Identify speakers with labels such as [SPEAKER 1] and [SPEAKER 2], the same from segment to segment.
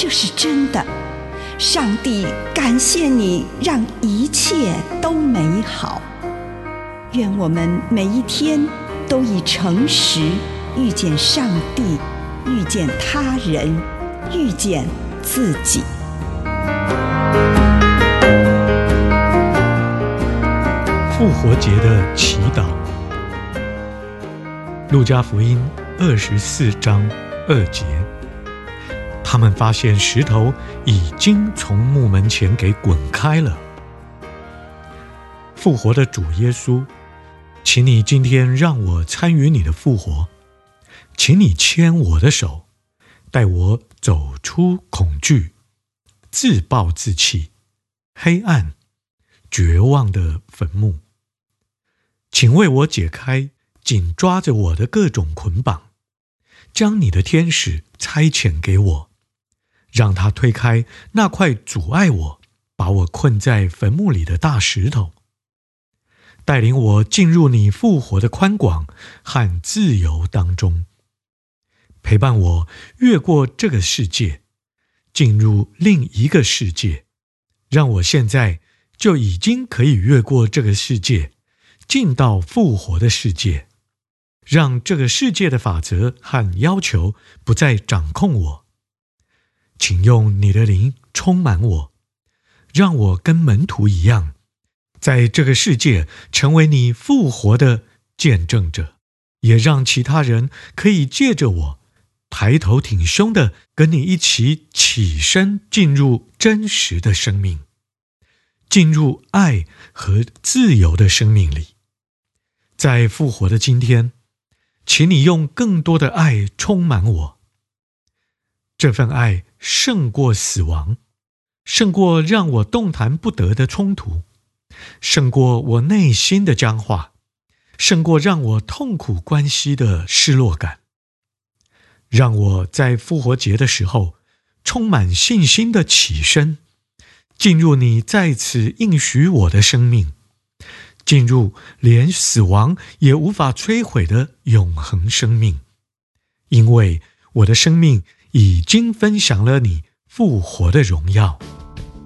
[SPEAKER 1] 这是真的。上帝感谢你，让一切都美好。愿我们每一天都以诚实遇见上帝，遇见他人，遇见自己。
[SPEAKER 2] 复活节的祈祷，路加福音二十四章二节，他们发现石头已经从墓门前给滚开了。复活的主耶稣，请你今天让我参与你的复活，请你牵我的手，带我走出恐惧、自暴自弃、黑暗、绝望的坟墓。请为我解开紧抓着我的各种捆绑，将你的天使差遣给我，让他推开那块阻碍我、把我困在坟墓里的大石头，带领我进入你复活的宽广和自由当中，陪伴我越过这个世界，进入另一个世界，让我现在就已经可以越过这个世界。进到复活的世界，让这个世界的法则和要求不再掌控我。请用你的灵充满我，让我跟门徒一样，在这个世界成为你复活的见证者，也让其他人可以借着我抬头挺胸的跟你一起起身，进入真实的生命，进入爱和自由的生命里。在复活的今天，请你用更多的爱充满我。这份爱胜过死亡，胜过让我动弹不得的冲突，胜过我内心的僵化，胜过让我痛苦关系的失落感。让我在复活节的时候，充满信心的起身，进入你在此应许我的生命。进入连死亡也无法摧毁的永恒生命，因为我的生命已经分享了你复活的荣耀。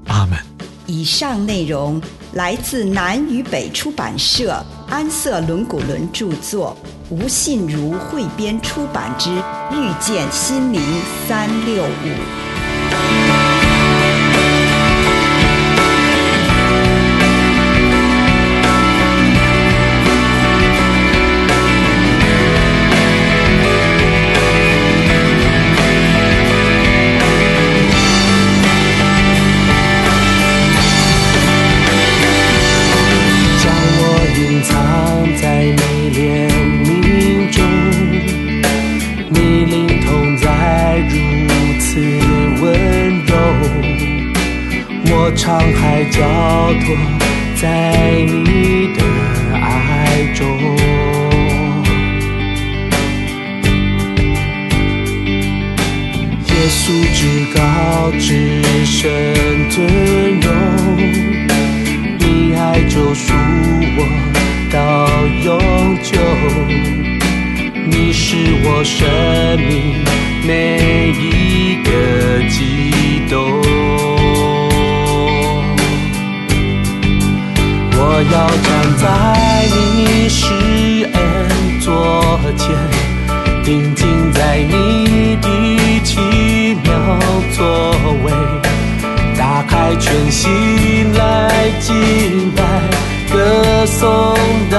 [SPEAKER 2] 阿门。
[SPEAKER 1] 以上内容来自南与北出版社安瑟伦古伦著作，吴信如汇编出版之《遇见心灵三六五》。
[SPEAKER 3] 生命每一个激动。我要站在你施恩座前，定睛在你的奇妙作为，打开全心来敬拜，歌颂到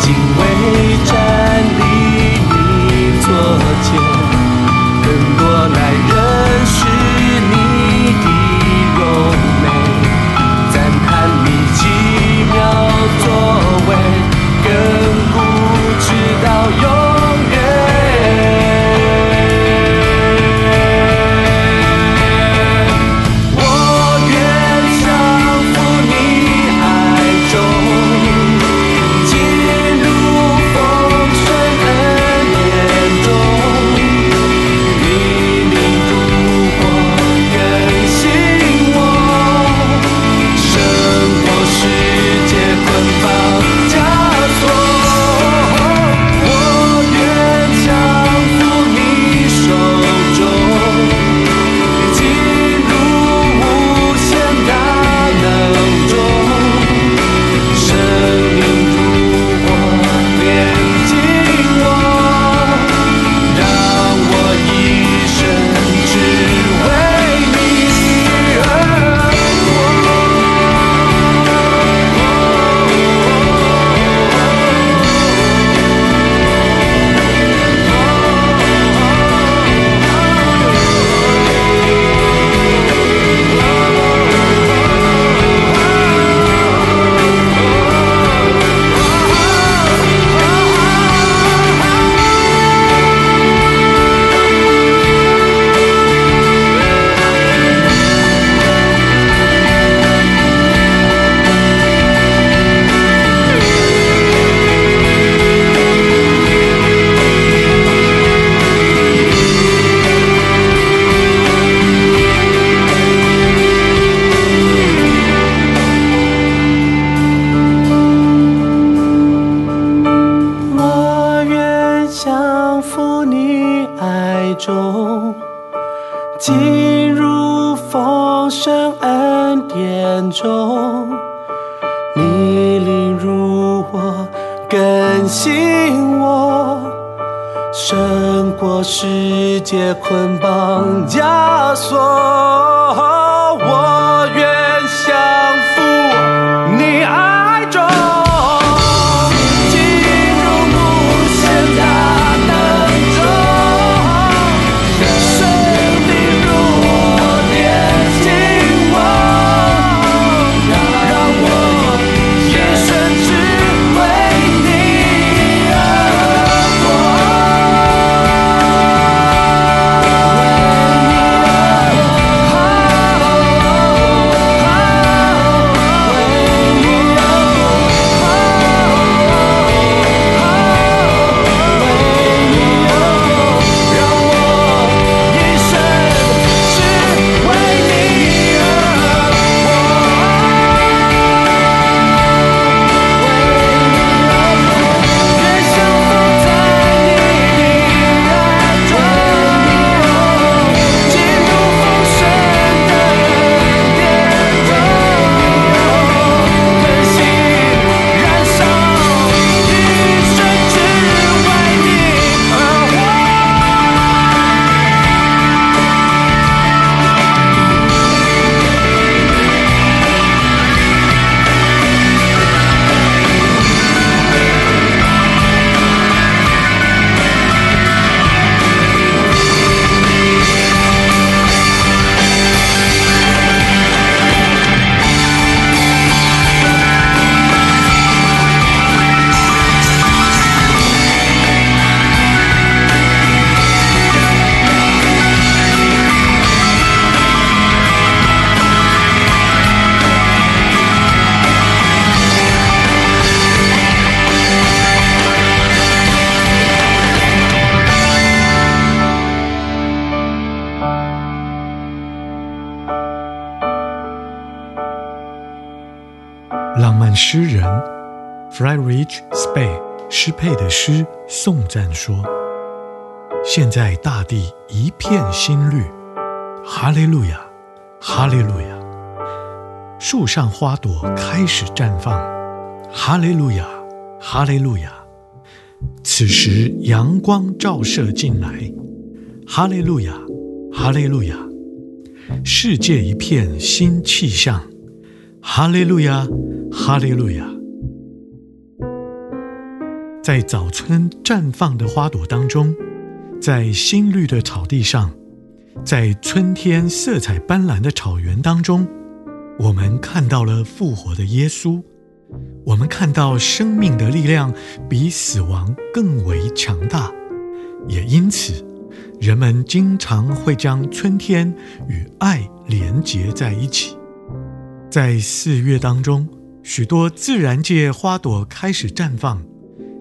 [SPEAKER 3] 敬畏着。中，进入丰盛恩典中，你领入我，更新我，胜过世界捆绑枷
[SPEAKER 2] 锁。Friedrich Spee 诗配的诗颂赞说：“现在大地一片新绿，哈利路亚，哈利路亚！树上花朵开始绽放，哈利路亚，哈利路亚！此时阳光照射进来，哈利路亚，哈利路亚！世界一片新气象，哈利路亚。”哈利路亚！在早春绽放的花朵当中，在新绿的草地上，在春天色彩斑斓的草原当中，我们看到了复活的耶稣。我们看到生命的力量比死亡更为强大，也因此，人们经常会将春天与爱连结在一起。在四月当中。许多自然界花朵开始绽放，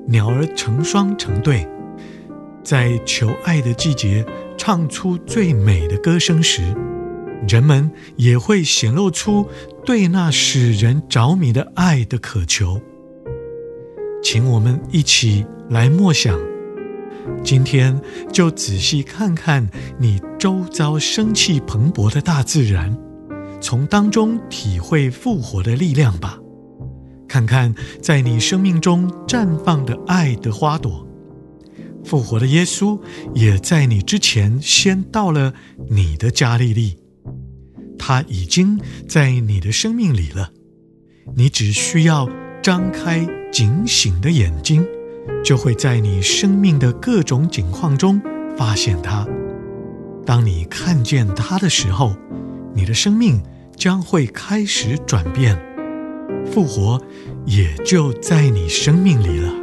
[SPEAKER 2] 鸟儿成双成对，在求爱的季节唱出最美的歌声时，人们也会显露出对那使人着迷的爱的渴求。请我们一起来默想，今天就仔细看看你周遭生气蓬勃的大自然，从当中体会复活的力量吧。看看在你生命中绽放的爱的花朵，复活的耶稣也在你之前先到了你的加利利，他已经在你的生命里了。你只需要张开警醒的眼睛，就会在你生命的各种景况中发现他。当你看见他的时候，你的生命将会开始转变。复活也就在你生命里了。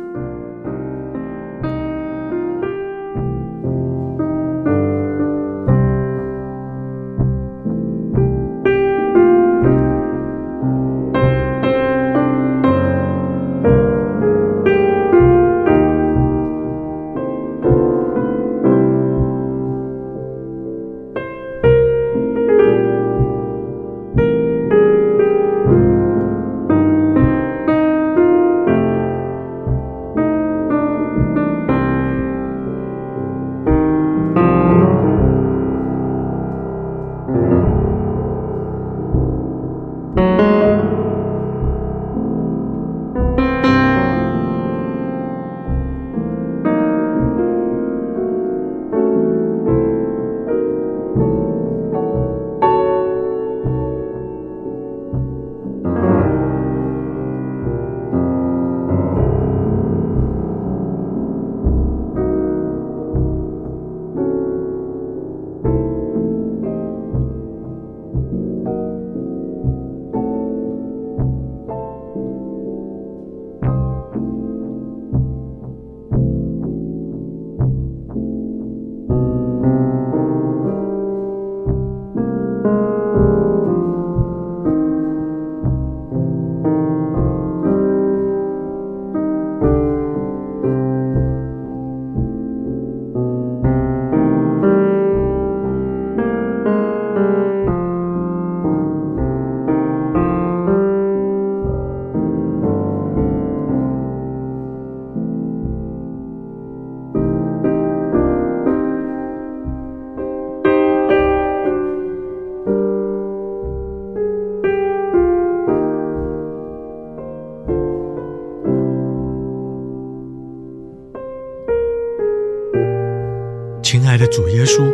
[SPEAKER 2] 亲爱的主耶稣，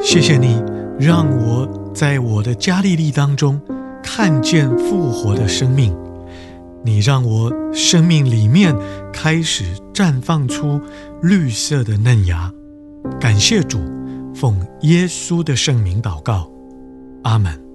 [SPEAKER 2] 谢谢你让我在我的加利利当中看见复活的生命。你让我生命里面开始绽放出绿色的嫩芽。感谢主，奉耶稣的圣名祷告，阿门。